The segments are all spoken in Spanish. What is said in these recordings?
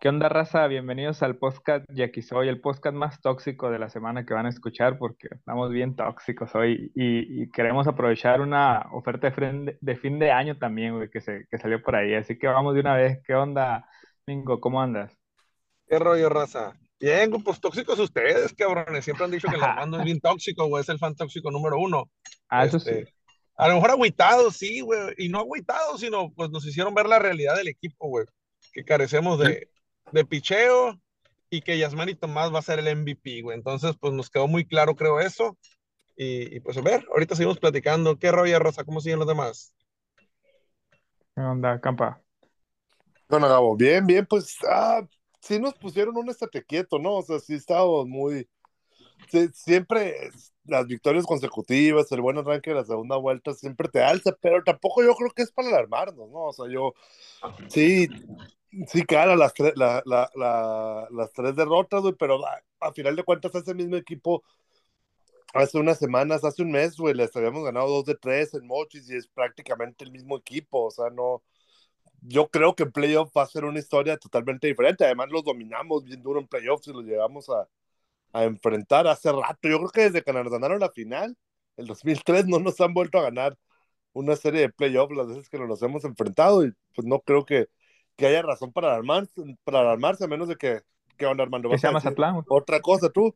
¿Qué onda, raza? Bienvenidos al podcast Jackie Soy, el podcast más tóxico de la semana que van a escuchar porque estamos bien tóxicos hoy y, y queremos aprovechar una oferta de, fin- de fin de año también, güey, que, se, que salió por ahí. Así que vamos de una vez. ¿Qué onda, Mingo? ¿Cómo andas? ¿Qué rollo, raza? Bien, pues tóxicos ustedes, cabrones. Siempre han dicho que el Armando es bien tóxico, güey. Es el fan tóxico número uno. Ah, eso sí. Este, a lo mejor agüitados, sí, güey. Y no agüitados, sino pues nos hicieron ver la realidad del equipo, güey. Que carecemos de, de picheo y que Yasmani Tomás va a ser el MVP, güey. Entonces, pues nos quedó muy claro, creo, eso. Y, y, pues a ver, ahorita seguimos platicando. ¿Qué rollo, Rosa? ¿Cómo siguen los demás? ¿Qué onda, Campa? Bueno, Gabo, bien, bien, pues ah, sí nos pusieron un estate quieto, ¿no? O sea, sí estábamos muy. Siempre las victorias consecutivas, el buen arranque de la segunda vuelta siempre te alza, pero tampoco yo creo que es para alarmarnos, ¿no? O sea, yo sí, sí, cara, las, la, la, la- las tres derrotas, güey, pero a, a final de cuentas, ese mismo equipo hace unas semanas, hace un mes, güey, les habíamos ganado dos de tres en Mochis y es prácticamente el mismo equipo, o sea, no yo creo que en playoff va a ser una historia totalmente diferente. Además, los dominamos bien duro en playoffs y los llegamos a, a enfrentar hace rato. Yo creo que desde que nos ganaron la final, el 2003, no nos han vuelto a ganar una serie de playoffs las veces que nos los hemos enfrentado. Y pues no creo que, que haya razón para alarmarse, para alarmarse, a menos de que, ¿qué onda, Armando? Que ¿Vas sea a decir Mazatlán, güey. otra cosa tú?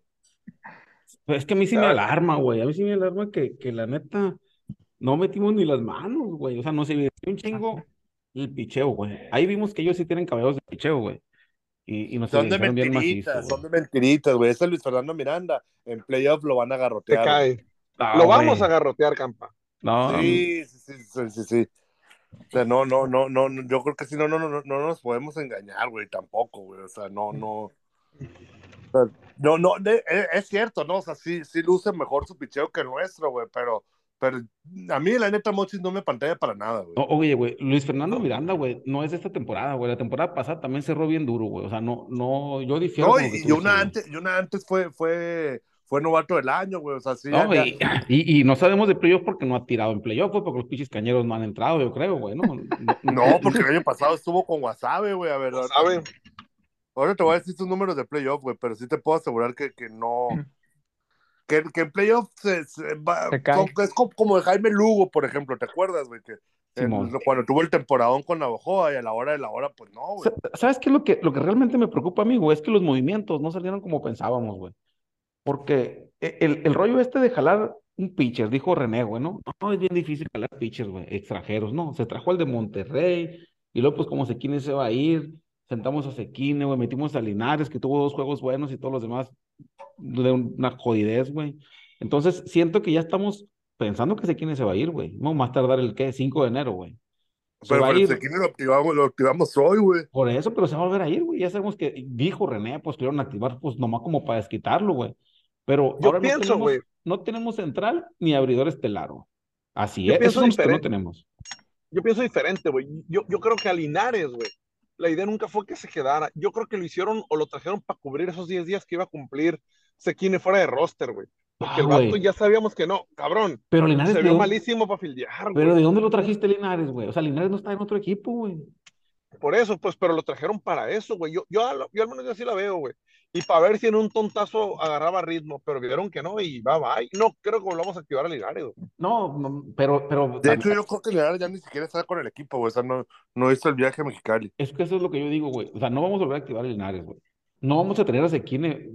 Pues es que a mí sí me Ah. alarma, güey. A mí sí me alarma que, que la neta no metimos ni las manos, güey. O sea, nos evidenció un chingo el picheo, güey. Ahí vimos que ellos sí tienen caballos de picheo, güey. Y, y nos Son de bien macizo, mentiritas, son de mentiritas, güey. Ese Luis Fernando Miranda en playoff lo van a Te garrotear. güey. cae. Ah, Lo vamos a garrotear, Campa. No, Sí, sí, sí, sí, sí, sí. O sea, no, no, no, no, no, yo creo que sí, no, no, no, no, no nos podemos engañar, güey, tampoco, güey, o sea, no, no, o sea, no, no, de- es, es cierto, ¿no? O sea, sí, sí luce mejor su picheo que el nuestro, güey, pero, pero a mí la neta Mochis no me pantalla para nada, güey. No, oye, güey, Luis Fernando Miranda, güey, no es de esta temporada, güey. La temporada pasada también cerró bien duro, güey. O sea, no, no, yo difiero No, y, una antes, y una antes fue, fue, fue novato del año, güey, o sea, sí, No, ya- y, y, y no sabemos de playoff porque no ha tirado en playoff, güey, porque los pinches cañeros no han entrado, yo creo, güey, ¿no? no, porque el año pasado estuvo con Wasabe, güey, a ver, ¿Lo saben? Ahora te voy a decir tus números de playoff, güey, pero sí te puedo asegurar que, que no. Que, que en playoff se, se va- Se cae. son- es como, de Jaime Lugo, por ejemplo, ¿te acuerdas, güey? Que Simón. cuando tuvo el temporadón con Navajoa y a la hora de la hora, pues no, güey. Sa- ¿Sabes qué lo que, lo que realmente me preocupa a mí, güey? Es que los movimientos no salieron como pensábamos, güey. Porque e- el, el rollo este de jalar un pitcher, dijo René, güey, ¿no? No, es bien difícil jalar pitchers, güey, extranjeros, ¿no? Se trajo al de Monterrey, y luego, pues, como Sequine se va a ir, sentamos a Sequine, güey, metimos a Linares, que tuvo dos juegos buenos, y todos los demás de una jodidez, güey. Entonces, siento que ya estamos pensando que Sequine se va a ir, güey. No, más tardar el, ¿qué? 5 de enero, güey. Se Pero pero ir. Sequini lo activamos, lo activamos hoy, güey. Por eso, pero se va a volver a ir, güey. Ya sabemos que dijo René, pues querían activar, pues nomás como para desquitarlo, güey. Pero Yo ahora pienso, tenemos, güey. no tenemos central ni abridor estelar. Así Yo es, son los que no tenemos. Yo pienso diferente, güey. Yo, yo creo que a Linares, güey, la idea nunca fue que se quedara. Yo creo que lo hicieron o lo trajeron para cubrir esos 10 días que iba a cumplir Sequine fuera de roster, güey. Porque Ah, el vato güey. ya sabíamos que no, cabrón. Pero Linares, Se ¿de vio dónde- malísimo para fildear, pero güey. ¿de dónde lo trajiste Linares, güey? O sea, Linares no está en otro equipo, güey. Por eso, pues, pero lo trajeron para eso, güey. Yo, yo, yo al menos yo así la veo, güey. Y para ver si en un tontazo agarraba ritmo, pero vieron que no y va, bye. No creo que volvamos a activar a Linares, güey. No, no, pero, pero De hecho, yo creo que Leonardo ya ni siquiera está con el equipo, güey. O sea, no, no hizo el viaje a Mexicali. es que eso es lo que yo digo, güey. O sea, no vamos a volver a activar a Linares, güey. No vamos a tener a Sequine.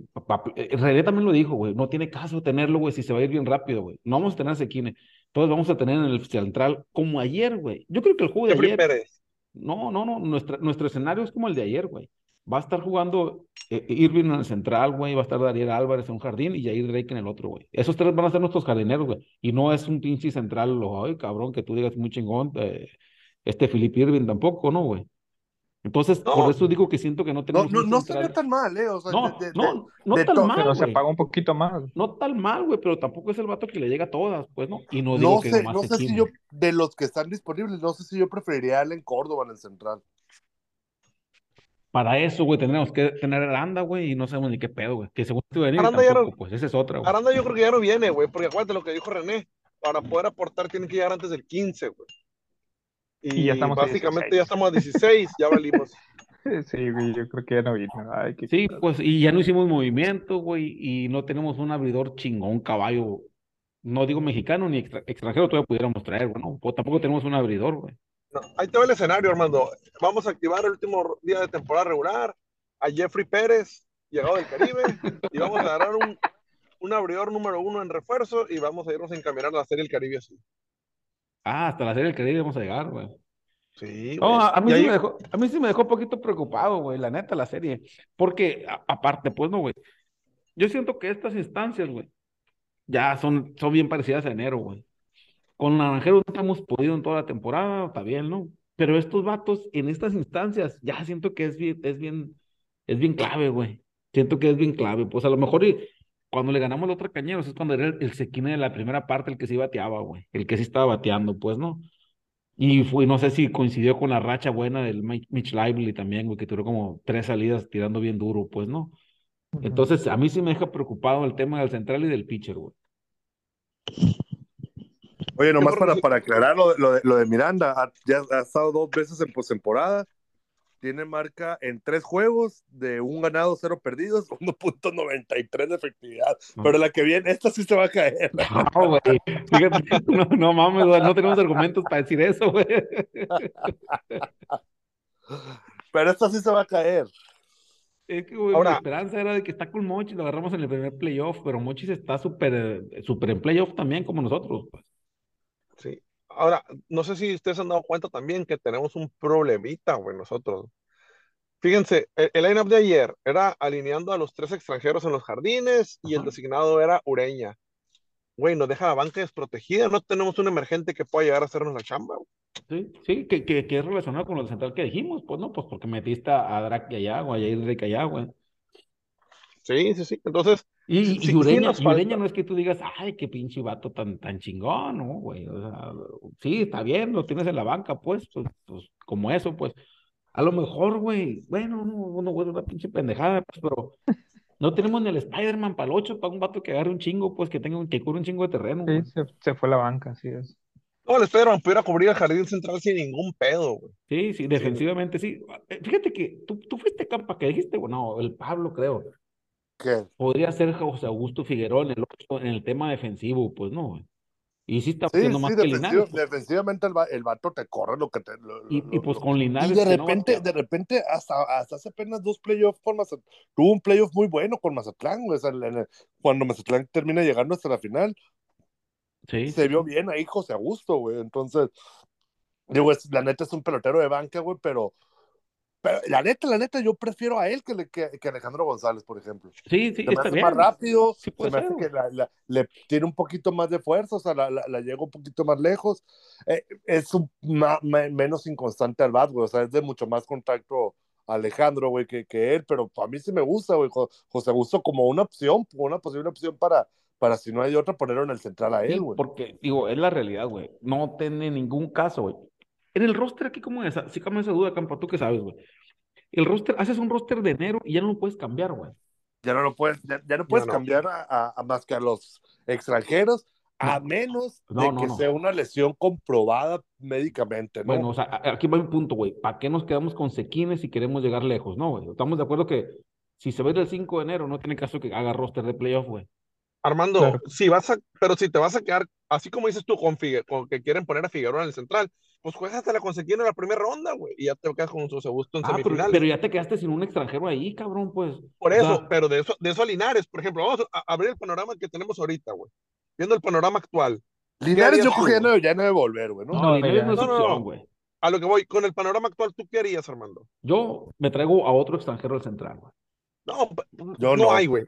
eh, René también lo dijo, güey. No tiene caso tenerlo, güey, si se va a ir bien rápido, güey. No vamos a tener a Sequine. Entonces vamos a tener en el central como ayer, güey. Yo creo que el juego de Jeffrey ayer. Pérez. No, no, no. Nuestra, nuestro escenario es como el de ayer, güey. Va a estar jugando eh, Irving en el central, güey. Va a estar Dariel Álvarez en un jardín y Jair Drake en el otro, güey. Esos tres van a ser nuestros jardineros, güey. Y no es un pinche central, ay, cabrón, que tú digas muy chingón. eh, este Philip Irving tampoco, ¿no, güey? Entonces, No. por eso digo que siento que no No, tenemos no, un no central- sería tan mal, ¿eh? O sea, No, de- de- no, no de tan mal, Pero se apaga un poquito más. No tan mal, güey, pero tampoco es el vato que le llega a todas, pues, ¿no? Y no digo No que sé, no sé si yo, de los que están disponibles, no sé si yo preferiría a en Córdoba en el central. Para eso, güey, tendríamos que tener Aranda, güey, y no sabemos ni qué pedo, güey. Que según te venir, Aranda ya tampoco, no- pues, esa es otra, güey. Aranda yo creo que ya no viene, güey, porque acuérdate lo que dijo René. Para poder aportar tienen que llegar antes del 15, güey. Y, Y ya estamos básicamente 16. ya estamos a 16, ya valimos. Sí, güey, yo creo que ya no vino. Ay, qué Sí, pues, y ya no hicimos movimiento, güey, y no tenemos un abridor chingón, caballo, no digo mexicano ni extra- extranjero, todavía pudiéramos traer, bueno, pues tampoco tenemos un abridor, güey. No, ahí te va el escenario, Armando. Vamos a activar el último día de temporada regular a Jeffrey Pérez, llegado del Caribe, y vamos a agarrar un, un abridor número uno en refuerzo y vamos a irnos a encaminar a la Serie del Caribe así. Ah, hasta la serie del Caribe vamos a llegar, güey. Sí, No, a, a mí sí ahí- me dejó, a mí sí me dejó un poquito preocupado, güey, la neta, la serie. Porque, a- aparte, pues, no, güey. Yo siento que estas instancias, güey, ya son, son bien parecidas a enero, güey. Con Naranjeros no hemos podido en toda la temporada, está bien, ¿no? Pero estos vatos, en estas instancias, ya siento que es bien, es bien, es bien clave, güey. Siento que es bien clave. Pues a lo mejor y cuando le ganamos la otra Cañeros es cuando era el, el Sekine de la primera parte el que sí bateaba, güey. El que sí estaba bateando, pues, ¿no? Y fue, no sé si coincidió con la racha buena del Mi- Mitch Lively también, güey, que tuvo como tres salidas tirando bien duro, pues, ¿no? Entonces, a mí sí me deja preocupado el tema del central y del pitcher, güey. Oye, nomás para, para aclarar lo, de- lo de, lo de Miranda, ha, ya ha estado dos veces en postemporada, tiene marca en tres juegos de un ganado, cero perdidos, 1.93 de efectividad. No. Pero la que viene, esta sí se va a caer. No, güey. Fíjate, no, no mames, no tenemos argumentos para decir eso, güey. Pero esta sí se va a caer. Es que, güey, Ahora- mi esperanza era de que está con Mochis, lo agarramos en el primer playoff, pero Mochis está súper, eh, súper en playoff también como nosotros, pues. Ahora, no sé si ustedes han dado cuenta también que tenemos un problemita, güey, nosotros. Fíjense, el, el line-up de ayer era alineando a los tres extranjeros en los jardines y el designado era Ureña. Güey, nos deja la banca desprotegida, no tenemos un emergente que pueda llegar a hacernos la chamba. güey. Sí, sí, que, que, que es relacionado con lo central que dijimos, pues no, pues porque metiste a Drake allá, güey, a Drake allá, güey. Sí, sí, sí. Entonces, Y, Sí, y Ureña, y no es que tú digas, ay, qué pinche vato tan, tan chingón, ¿no, güey? O sea, sí, está bien, lo tienes en la banca, pues, pues, pues, como eso, pues. A lo mejor, güey, bueno, no, no, güey, una pinche pendejada, pues, pero no tenemos ni el Spider-Man para el 8, para un vato que agarre un chingo, pues, que tenga un, que cure un chingo de terreno, Sí, se, se fue la banca, así es. no, el Spider-Man pudiera cubrir el jardín central sin ningún pedo, güey. Sí, sí, defensivamente sí. Fíjate que tú, tú fuiste campa que dijiste, bueno, el Pablo, creo. ¿Qué? Podría ser José Augusto Figueroa en el, en el tema defensivo, pues, no, güey. Y sí está Sí, haciendo sí, más que Linares. pues. defensivamente el, el vato te corre lo que te. lo- Y, lo- y pues con Linares. Y de no repente, de repente, hasta, hasta hace apenas dos playoffs con Mazatlán, tuvo un playoff muy bueno con Mazatlán, güey, o sea, en el- cuando Mazatlán termina llegando hasta la final, Sí, se vio bien ahí José Augusto, güey, entonces, digo, es- la neta es un pelotero de banca, güey, pero, pero la neta, la neta, yo prefiero a él que, le- que, que Alejandro González, por ejemplo. Sí, sí, Se me está hace bien. más rápido, Sí se me hace que güey. la- la- le tiene un poquito más de fuerza, o sea, la, la, llega un poquito más lejos. Eh, es un ma- menos inconstante al bat, güey, o sea, es de mucho más contacto Alejandro, güey, que, que él, pero a mí sí me gusta, güey, Jo- José Augusto como una opción, una posible opción para, para si no hay otra, ponerlo en el central a él, güey. porque, digo, es la realidad, güey. No tiene ningún caso, güey. En el roster aquí, ¿cómo es? Sí, como esa duda, Campo, tú que sabes, güey. El roster, haces un roster de enero y ya no lo puedes cambiar, güey. Ya no lo puedes, ya, ya no puedes no. cambiar a, a- a más que a los extranjeros, a No. menos No, de no, que no. sea una lesión comprobada médicamente, ¿no? Bueno, o sea, aquí va mi punto, güey. ¿Para qué nos quedamos con Sequines si queremos llegar lejos? No, güey. Estamos de acuerdo que si se ve el 5 de enero, no tiene caso que haga roster de playoff, güey. Armando, Claro. si vas a, pero si te vas a quedar, así como dices tú, con, Figue- con que quieren poner a Figueroa en el central, pues juégatela con Sequino en la primera ronda, güey, y ya te quedas con José Augusto en Ah, pero, semifinales. pero ya te quedaste sin un extranjero ahí, cabrón, pues. Por O eso, sea, pero de eso, de eso a Linares, por ejemplo, vamos a abrir el panorama que tenemos ahorita, güey. Viendo el panorama actual. Linares yo güey? no, ya no debe volver, güey, ¿no? no, No, Linares no es No, no, opción, no. güey. A lo que voy, con el panorama actual, ¿tú qué harías, Armando? Yo me traigo a otro extranjero del central, güey. No, Yo no, no. hay, güey.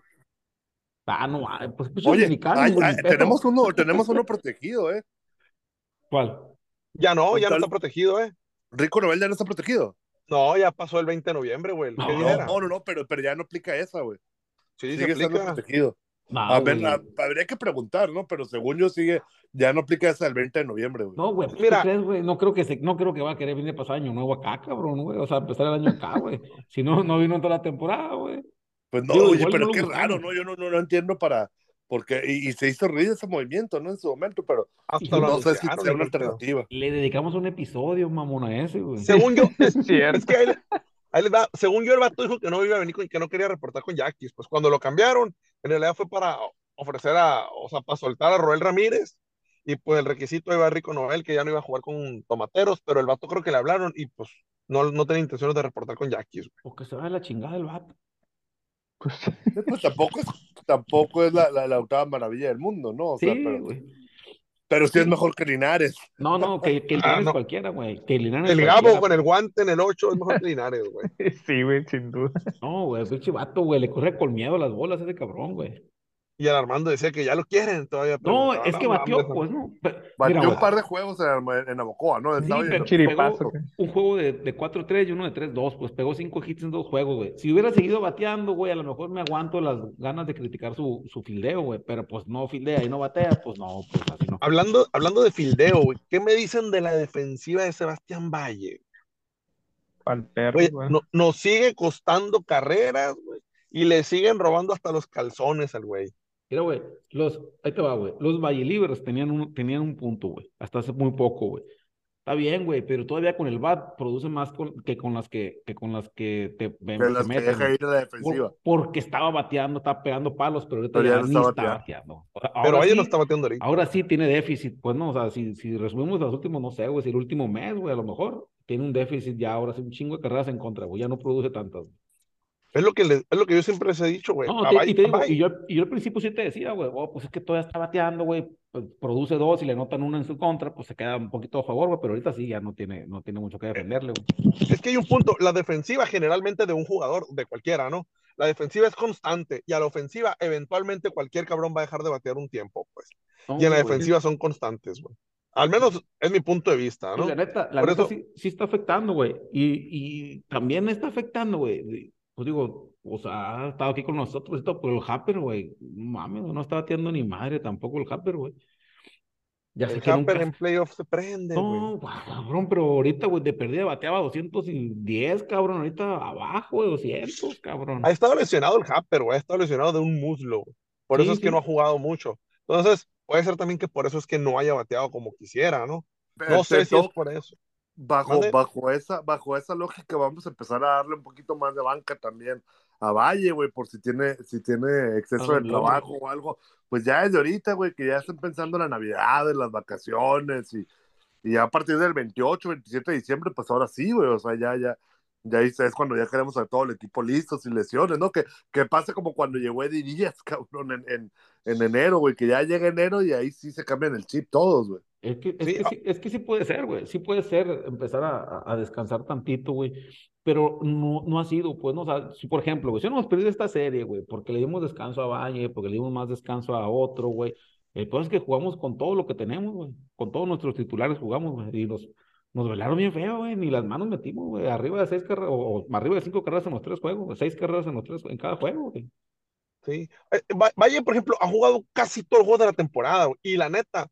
Ah, no, ah, pues, pues Oye, hay- güey, hay- tenemos uno, tenemos uno protegido, ¿eh? ¿Cuál? Ya no, ya no está protegido, ¿eh? Rico Novel ya no está protegido. No, ya pasó el 20 de noviembre, güey. ¿Qué No, No, no, no, no, pero, pero ya no aplica esa, güey. Sí, se Sigue siendo aplica. protegido. No, A ver, habría que preguntar, ¿no? Pero según yo sigue, ya no aplica esa del 20 de noviembre, güey. No, güey, ¿qué Mira. crees, güey? No creo que se, no creo que va a querer venir a pasar año nuevo acá, cabrón, güey. O sea, empezar el año acá, güey. Si no, no vino en toda la temporada, güey. Pues no, Digo, oye, pero no qué buscamos. raro, ¿no? Yo no, no, no entiendo para, porque, y, y se hizo ruido ese movimiento, ¿no? En su momento, pero Hasta no sé si sea una alternativa. Le dedicamos un episodio, mamón, a ese, güey. Según yo, es, cierto. es que ahí, le- ahí les va. Según yo, el vato dijo que no iba a venir con, que no quería reportar con Yaquis. Pues cuando lo cambiaron, en realidad fue para ofrecer a, o sea, para soltar a Roel Ramírez. Y pues el requisito iba a Rico Noel, que ya no iba a jugar con Tomateros, pero el vato creo que le hablaron y pues no, no tenía intenciones de reportar con Yaquis. Porque se va de la chingada el vato. Pues, Pues tampoco es, tampoco es la, la, la octava maravilla del mundo, ¿no? O sea, Sí, pero, güey. pero sí es mejor que Linares. No, no, que, que el Ah, Linares no. cualquiera, güey. Que el Linares El cualquiera. Gabo con el guante en el 8 es mejor que Linares, güey. sí, güey, sin duda. No, güey, pinche vato, güey. Le corre con miedo las bolas a ese cabrón, güey. Y el Armando decía que ya lo quieren todavía. No, es que batió, pues, ¿no? Batió mira, un par de juegos en, en Abocoa, ¿no? Sí, Estaba pero viendo. Chiripazo, pegó güey. un juego de, de 4-3 y uno de 3-2, pues pegó 5 hits en dos juegos, güey. Si hubiera seguido bateando, güey, a lo mejor me aguanto las ganas de criticar su, su fildeo, güey, pero pues no fildea y no batea, pues no, pues así no. Hablando, hablando de fildeo, güey, ¿qué me dicen de la defensiva de Sebastián Valle? Perro, Güey, güey. no- nos sigue costando carreras, güey, y le siguen robando hasta los calzones al güey. Mira, güey, los, ahí te va, güey, los Valle Libres tenían un, tenían un punto, güey, hasta hace muy poco, güey. Está bien, güey, pero todavía con el bat produce más con- que con las que, que con las que te, De las que deja güey. ir a la defensiva. Por- porque estaba bateando, estaba pegando palos, pero ahorita Pero ya ya no ni está está bateando. bateando. Pero ahora Valle no sí- está bateando ahorita. Ahora sí tiene déficit, pues no, o sea, si, si resumimos los últimos, no sé, güey, si el último mes, güey, a lo mejor tiene un déficit ya, ahora sí, un chingo de carreras en contra, güey, ya no produce tantas. Es lo que le- es lo que yo siempre les he dicho, güey. No, A te- Valle- y te digo, a Valle. y yo, y yo al principio sí te decía, güey, oh, pues es que todavía está bateando, güey, pues, produce dos y le notan una en su contra, pues se queda un poquito a favor, güey, pero ahorita sí ya no tiene, no tiene mucho que defenderle, güey. Es que hay un punto, la defensiva generalmente de un jugador, de cualquiera, ¿no? La defensiva es constante y a la ofensiva eventualmente cualquier cabrón va a dejar de batear un tiempo, pues. No, Y en la güey. defensiva son constantes, güey. Al menos es mi punto de vista, ¿no? la neta, la neta eso- sí, sí está afectando, güey. Y, y también está afectando, güey. De- Pues digo, o sea, ha estado aquí con nosotros y todo, pero el Happer, güey, no mames, no está batiendo ni madre tampoco el Happer, güey. Ya sé El nunca... en playoff se prende, güey. No, cabrón, pero ahorita, güey, de perdida bateaba 210, cabrón, ahorita abajo, güey, 200, cabrón. Ha estado lesionado el Happer, güey. Ha estado lesionado de un muslo. güey. Por Sí, eso es que no ha jugado mucho. Entonces, puede ser también que por eso es que no haya bateado como quisiera, ¿no? No sé si es por eso. Bajo, ¿Mande? bajo, esa, bajo esa lógica vamos a empezar a darle un poquito más de banca también a Valle, güey, por si tiene, si tiene exceso Ah, de trabajo o algo. Pues ya desde ahorita, güey, que ya estén pensando en la Navidad, en las vacaciones y, y ya a partir del 28, 27 de diciembre, pues ahora sí, güey, o sea, ya, ya, ya ahí es cuando ya queremos a todo el equipo listo, sin lesiones, ¿no? Que, que pase como cuando llegó Eddie Díaz, cabrón, en, en, en enero, güey, que ya llega enero y ahí sí se cambian el chip todos, güey. Es que, es Sí, que ah. sí, es que sí puede ser, güey. Sí puede ser empezar a, a- descansar tantito, güey. Pero no, no ha sido, pues, no, o sea, si por ejemplo, güey, si no hemos perdido esta serie, güey, porque le dimos descanso a Valle, porque le dimos más descanso a otro, güey. El problema es que jugamos con todo lo que tenemos, güey. Con todos nuestros titulares jugamos, güey. Y nos, nos velaron bien feo, güey. Ni las manos metimos, güey. Arriba de seis carreras, o, o arriba de cinco carreras en los tres juegos. Seis carreras en los tres, en cada juego, güey. Sí. Eh, Va- Valle, por ejemplo, ha jugado casi todos los juegos de la temporada, güey, y la neta,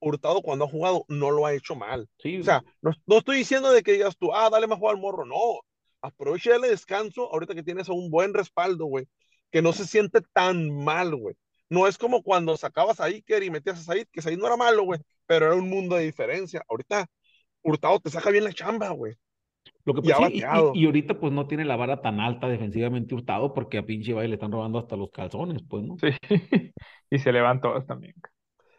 Hurtado cuando ha jugado no lo ha hecho mal. Sí, O sea, no, no estoy diciendo de que digas tú, ah, dale más juego al morro, no. Aprovecha y dale descanso ahorita que tienes un buen respaldo, güey, que no se siente tan mal, güey. No es como cuando sacabas a Iker y metías a Said, que Said no era malo, güey, pero era un mundo de diferencia. Ahorita Hurtado te saca bien la chamba, güey. Lo que Y sí, y, bateado. y- y ahorita pues no tiene la vara tan alta defensivamente Hurtado porque a pinche Valle le están robando hasta los calzones, pues, ¿no? Sí. y se le van todos también.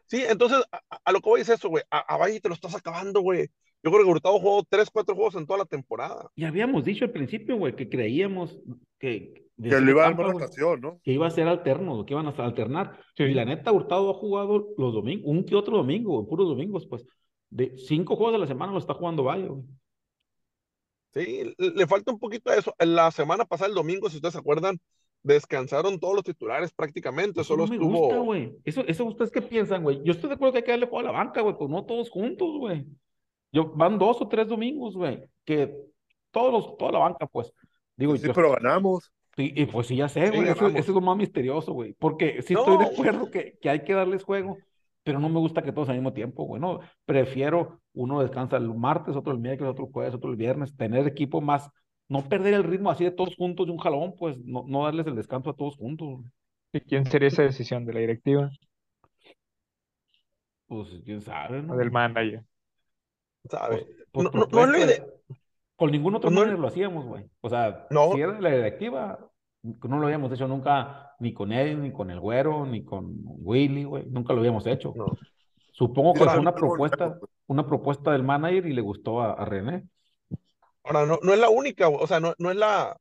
Sí, entonces, a, lo que voy es eso, güey. A, a Valle te lo estás acabando, güey. Yo creo que Hurtado jugó tres, cuatro juegos en toda la temporada. Y habíamos dicho al principio, güey, que creíamos que, Que le iba a dar rotación, ¿no? que iba a ser alterno, que iban a alternar. Sí. Y la neta, Hurtado ha jugado los domingos, un que otro domingo, puros domingos, pues. De cinco juegos de la semana lo está jugando Valle, güey. Sí, le, falta un poquito de eso. La semana pasada, el domingo, si ustedes se acuerdan, descansaron todos los titulares prácticamente. Eso Solo no me estuvo. gusta, güey. Eso, eso ustedes qué piensan, güey. Yo estoy de acuerdo que hay que darle juego a la banca, güey, pues no todos juntos, güey. Yo, van dos o tres domingos, güey, que todos los, toda la banca, pues. Digo, Sí, yo, pero ganamos. y, y pues sí, ya sé, Sí, güey, eso, eso es lo más misterioso, güey, porque sí No, estoy de acuerdo que, que hay que darles juego, pero no me gusta que todos al mismo tiempo, güey, no, prefiero uno descansa el martes, otro el miércoles, otro el jueves, otro el viernes, tener equipo más, no perder el ritmo así de todos juntos de un jalón, pues, no, no darles el descanso a todos juntos, güey. ¿Y quién sería esa decisión? ¿De la directiva pues, quién sabe, ¿no? o del manager? ¿Sabes? Pues, No, no, no es lo propuestas, ide- Con ningún otro Pues no- manager lo hacíamos, güey. O sea, No. si era de la directiva, no lo habíamos hecho nunca ni con él, ni con el güero, ni con Willy, güey. Nunca lo habíamos hecho. No. Supongo que fue una propuesta, una propuesta del manager y le gustó a, a René. Ahora, no, no es la única, güey, o sea, no, no es la,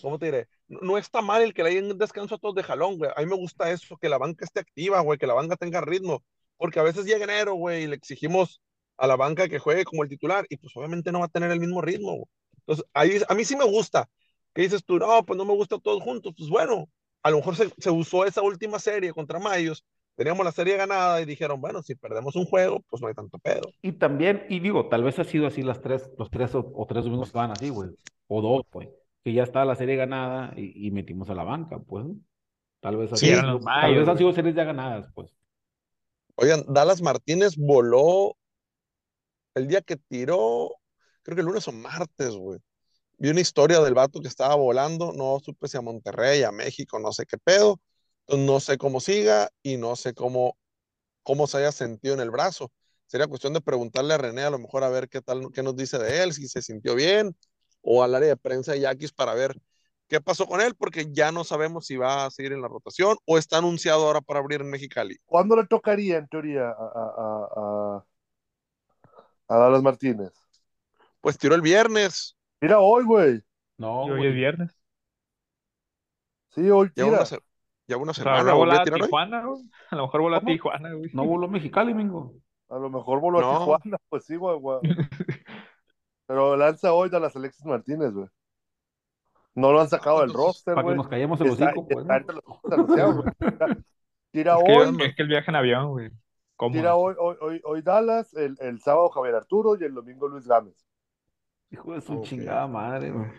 ¿cómo te diré? No, no está mal el que le hayan descanso a todos de jalón, güey. A mí me gusta eso, que la banca esté activa, güey, que la banca tenga ritmo, porque a veces llega enero, güey, y le exigimos a la banca que juegue como el titular, y pues obviamente no va a tener el mismo ritmo, güey. Entonces, ahí, a mí sí me gusta, que dices tú, no, pues no me gusta todos juntos, pues bueno, a lo mejor se, se usó esa última serie contra Mayos, teníamos la serie ganada y dijeron, bueno, si perdemos un juego, pues no hay tanto pedo. Y también, y digo, tal vez ha sido así las tres, los tres o, o tres domingos que van así, güey. O dos, pues. Que ya está la serie ganada y, y metimos a la banca, pues. Tal vez así. Sí, eran los tal mayos, vez han güey. sido series ya ganadas, pues. Oigan, Dallas Martínez voló el día que tiró, creo que el lunes o martes, güey. Vi una historia del vato que estaba volando, no supe si a Monterrey, a México, no sé qué pedo. Entonces, no sé cómo siga y no sé cómo, cómo se haya sentido en el brazo. Sería cuestión de preguntarle a René a lo mejor a ver qué tal, qué nos dice de él, si se sintió bien, o al área de prensa de Yaquis para ver qué pasó con él, porque ya no sabemos si va a seguir en la rotación o está anunciado ahora para abrir en Mexicali. ¿Cuándo le tocaría, en teoría, a, a, a, a- a Dallas Martínez? Pues tiró el viernes, Mira hoy, güey. No, hoy es viernes. Sí, hoy ya tira. una, se- ya una O sea, semana, ¿habrá volvió a volado a tirar hoy. Tijuana, güey? A lo mejor voló a ¿Cómo? Tijuana, güey. No voló Mexicali, Mingo. A lo mejor voló a No. Tijuana, pues sí, güey, güey. Pero lanza hoy Dallas Alexis Martínez, güey. No lo han sacado del Entonces, roster, Para que güey. nos callemos el Está, hocico, pues. está ¿no? entre los juegos anunciados, güey. Tira Es que, hoy, es que el viaje en avión, güey. ¿Cómo? tira hoy, hoy, hoy, hoy Dallas, el, el sábado Javier Arturo y el domingo Luis Gámez. Hijo de su chingada madre, güey.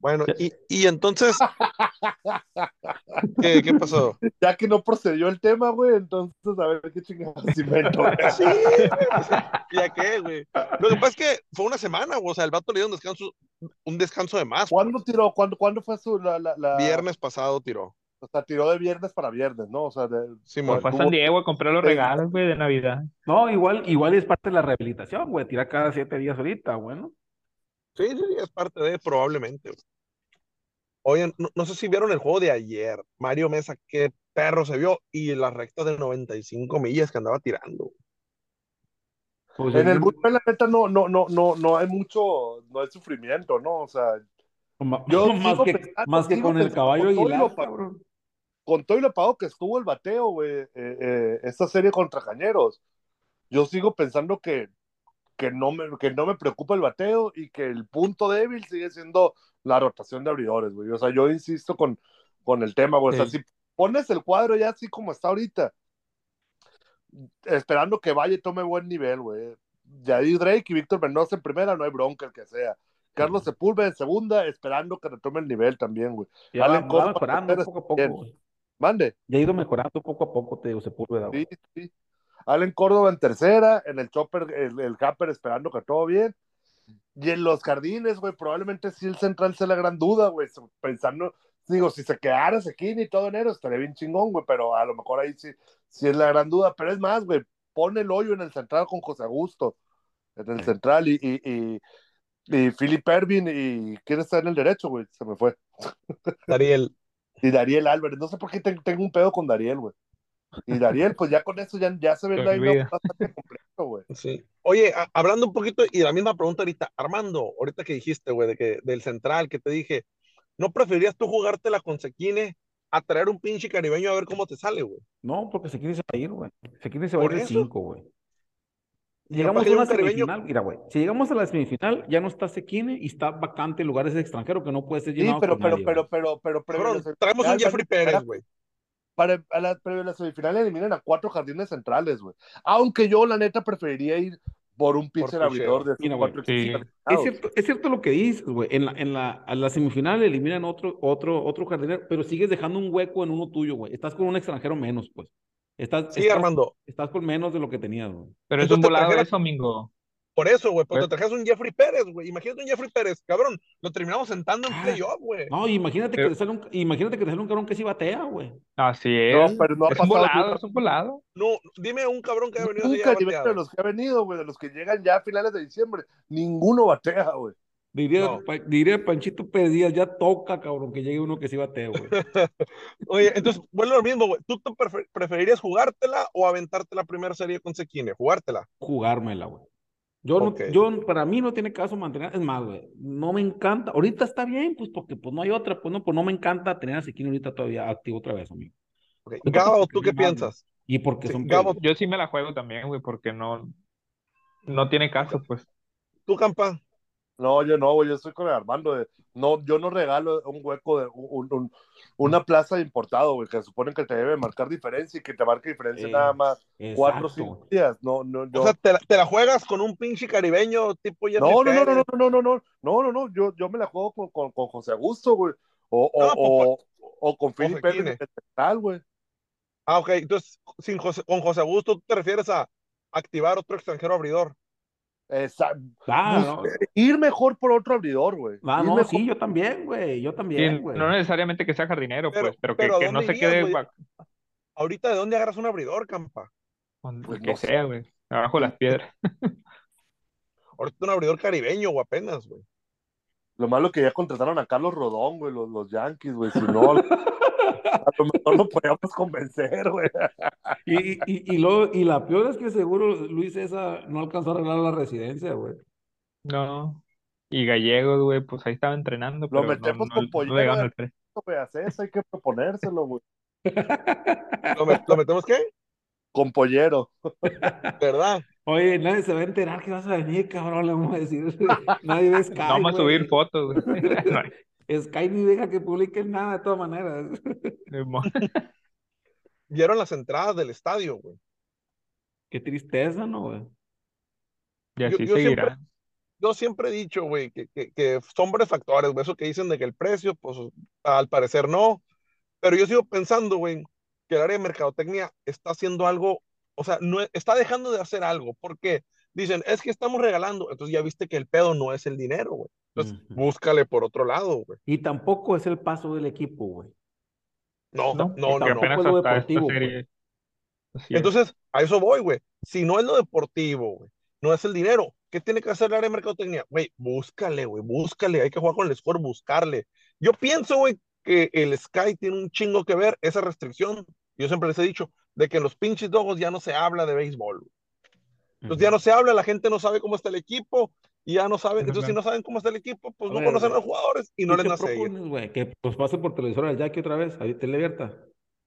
Bueno, y, y entonces, ¿qué, qué pasó? Ya que no procedió el tema, güey, entonces a ver qué chingados invento. güey. Sí, güey, pues, ¿ya qué, güey? Lo que pasa es que fue una semana, güey, o sea, el vato le dio un descanso, un descanso de más. ¿Cuándo tiró? ¿Cuándo, ¿cuándo fue su la, la, la- Viernes pasado tiró. O sea, tiró de viernes para viernes, ¿no? O sea, de, Simón. Fue a San Diego a comprar los Sí. regalos, güey, de Navidad. No, igual, igual es parte de la rehabilitación, güey. Tirar cada siete días ahorita, bueno. Sí, sí, sí, es parte de, probablemente. güey. Oigan, no, no sé si vieron el juego de ayer. Mario Mesa, qué perro se vio. Y la recta de 95 millas que andaba tirando. Pues en el bullpen, la neta, no, no, no, no, no hay mucho, no hay sufrimiento, ¿no? O sea, yo más que, pensando, más que sigo con el caballo y Aguilar, lo pa- cabrón. Con todo y lo pago que estuvo el bateo, güey, eh, eh, esta serie contra Cañeros, yo sigo pensando que, que, no me, que no me preocupa el bateo y que el punto débil sigue siendo la rotación de abridores, güey. O sea, yo insisto con, con el tema, güey. O sea, Sí. si pones el cuadro ya así como está ahorita, esperando que vaya y tome buen nivel, güey. Yadir Drake y Víctor Mendoza en primera, no hay bronca el que sea. Carlos Sepúlveda en segunda, esperando que retome el nivel también, güey. Ya va, Allen va mejorando poco a poco, bien. güey. Mande. Ya ha ido mejorando poco a poco, te digo, Sepúlveda. Sí, sí. Allen Córdoba en tercera, en el chopper, el, el Capper esperando que todo bien. Y en los jardines, güey, probablemente sí el central sea la gran duda, güey. Pensando, digo, si se quedara Sequini y todo enero, estaría bien chingón, güey, pero a lo mejor ahí sí, sí es la gran duda. Pero es más, güey, pone el hoyo en el central con José Augusto, en el central, y, y, y, y Philip Ervin, y ¿quién está en el derecho, güey? Se me fue. Dariel. Y Dariel Álvarez, no sé por qué ten- tengo un pedo con Dariel, güey. Y Dariel, pues ya con eso ya, ya se ve olvida. bastante completo, güey. Sí. Oye, a- hablando un poquito y la misma pregunta ahorita, Armando, ahorita que dijiste, güey, de que, del central, que te dije, ¿no preferirías tú jugártela con Sequine a traer un pinche caribeño a ver cómo te sale, güey? No, porque Sequini se va a ir, güey. Sequini se va a ir ¿Por de eso? cinco, güey. Llegamos a una semifinal, mira, güey. Si llegamos a la semifinal, ya no está Sequine y está vacante lugares de extranjero que no puede ser Sí, llenado pero, con pero, nadie, pero, pero, pero, la Cabrón, traemos un Jeffrey Pérez, güey. Para, a la, previo a la semifinal eliminan a cuatro jardines centrales, güey. Aunque yo, la neta, preferiría ir por un pitcher abridor de Mira, cuatro sí. Es cierto, es cierto lo que dices, güey. En la, en la, a la semifinal eliminan otro, otro, otro jardinero, pero sigues dejando un hueco en uno tuyo, güey. Estás con un extranjero menos, pues. Estás, Sí, estás, Armando. estás con menos de lo que tenías, güey. Pero es un te volado eso, Mingo. Por eso, güey, porque Pues- te trajes un Jeffrey Pérez, güey. Imagínate un Jeffrey Pérez, cabrón. Lo terminamos sentando en Ah, playoff, güey. No, imagínate que Pero- te sale un, imagínate que te sale un cabrón que sí batea, güey. Así es. No, pero no ha es un pasado volado, nunca. es un volado. No, dime un cabrón que ha venido así Nunca ya de los que ha venido, güey, de los que llegan ya a finales de diciembre, ninguno batea, güey. Diría, No. Pa- diría Panchito Pérez Díaz, ya toca, cabrón, que llegue uno que sí batea, güey. Oye, entonces, vuelve lo mismo, güey. ¿Tú te prefer- preferirías jugártela o aventarte la primera serie con Sequine? Jugártela. Jugármela, güey. Yo no, Ok. yo, para mí no tiene caso mantener, es más, güey, no me encanta, ahorita está bien, pues, porque pues no hay otra, pues no, pues no me encanta tener a Sequín ahorita todavía activo otra vez, amigo. Ok. Yo Gabo, ¿tú qué piensas? Y porque Sí, son Gabo, Yo sí me la juego también, güey, porque no, no tiene caso, pues. ¿Tú, Campa? No, yo no, güey, yo estoy con el Armando. De, no, yo no regalo un hueco de un, un- una plaza de importado, güey, que suponen que te debe marcar diferencia y que te marque diferencia Eh, nada más cuatro o cinco días. No, no, yo. O sea, ¿te la, te la juegas con un pinche caribeño tipo Jeffrey no, no, no, no, no, no, no, no, no, no, no, yo, yo me la juego con, con, con José Augusto, güey. O, o, No, o, o con Philip Josequine. Pérez central, güey. Ah, ok. Entonces, sin José- con José Augusto, ¿tú te refieres a activar otro extranjero abridor? Esa- Ah, no, ir mejor por otro abridor, güey. ah, no, mejor- sí, yo también, güey, yo también, güey. no necesariamente que sea jardinero, Pero- pues, pero que, pero ¿a que no se quede Ahorita, ¿de dónde agarras un abridor, Campa? Pues el que no sea, güey. Abajo de las piedras. Ahorita un abridor caribeño o apenas, güey. Lo malo que ya contrataron a Carlos Rodón, güey, los, los Yankees, güey. Si no, a lo mejor lo podíamos convencer, güey. Y, y, y, luego- y la peor es que seguro Luis César no alcanzó a arreglar la residencia, güey. No. Y gallegos, güey, pues ahí estaba entrenando, Lo pero no, metemos no, con no pollero llegaron de- al pre. Güey, a César hay que proponérselo, güey. ¿Lo, met- lo metemos qué? Con pollero. ¿Verdad? Oye, nadie se va a enterar que vas a venir, cabrón, le vamos a decir. Nadie ve Sky, No vamos a subir fotos, güey. No hay- Sky ni deja que publiquen nada de todas maneras. Vieron las entradas del estadio, güey. Qué tristeza, ¿no, güey? Y Yo- así yo siempre- seguirá. Yo siempre he dicho, güey, que, que, que son varios factores, güey. Eso que dicen de que el precio, pues al parecer no. Pero yo sigo pensando, güey, que el área de mercadotecnia está haciendo algo, o sea, no está dejando de hacer algo. porque Dicen, es que estamos regalando. Entonces ya viste que el pedo no es el dinero, güey. Entonces búscale por otro lado, güey. Y tampoco es el paso del equipo, güey. No, no, No, no, tampoco apenas es lo deportivo. Entonces, a eso voy, güey. Si no es lo deportivo, güey, no es el dinero, ¿qué tiene que hacer el área de mercadotecnia? Güey, búscale, güey, búscale. Hay que jugar con el score, buscarle. Yo pienso, güey, que el Sky tiene un chingo que ver, esa restricción. Yo siempre les he dicho, de que en los pinches dogos ya no se habla de béisbol. güey. Entonces ya no se habla, la gente no sabe cómo está el equipo y ya no saben. Entonces, si no saben cómo está el equipo, pues no conocen a los jugadores y ¿Tú no les nace güey? Que pues pase por televisor al Jackie otra vez, ahí abierta.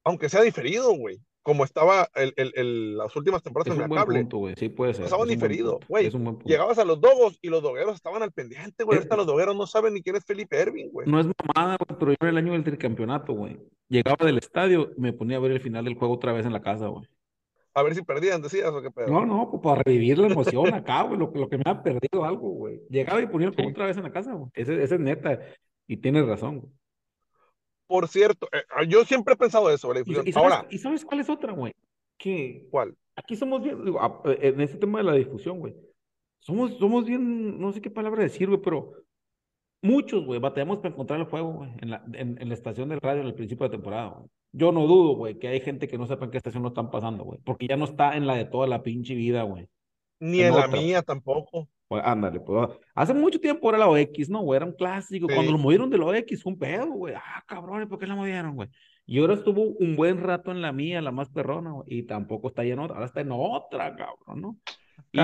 Aunque sea diferido, güey. Como estaba el, el- el- las últimas temporadas Es en buen cable. punto, güey. Sí puede ser. Pasaban es un buen diferido, punto, güey. Es. Llegabas a los dogos y los dogueros estaban al pendiente, güey. Ahorita los dogueros no saben ni quién es Felipe Erving, güey. No es mamada, güey, pero yo en el año del tricampeonato, güey. Llegaba del estadio y me ponía a ver el final del juego otra vez en la casa, güey. A ver si perdían, decías o qué pedo. No, no, pues para revivir la emoción acá, güey, lo, que- lo que me ha perdido algo, güey. Llegaba y ponía el Sí. otra vez en la casa, güey. Ese, ese es neta. Y tienes razón, güey. Por cierto, eh, yo siempre he pensado eso, la ¿Y, difusión. y sabes, Ahora, y sabes cuál es otra, güey? Que ¿cuál? aquí somos bien, digo, a- en este tema de la difusión, güey. Somos, somos bien, no sé qué palabra decir, güey, pero muchos, güey, bateamos para encontrar el juego, güey, en la, en, en la estación del radio al principio de temporada, güey. Yo no dudo, güey, que hay gente que no sepa en qué estación lo están pasando, güey, porque ya no está en la de toda la pinche vida, güey. Ni En en la otra. mía tampoco. Pues ándale, pues. Hace mucho tiempo era la OX, ¿no, güey? Era un clásico. Cuando lo movieron de la OX fue un pedo, güey. Ah, cabrón, ¿y por qué la movieron, güey? Y ahora estuvo un buen rato en la mía, la más perrona, güey. Y tampoco está ahí en otra. Ahora está en otra, cabrón, ¿no? Y,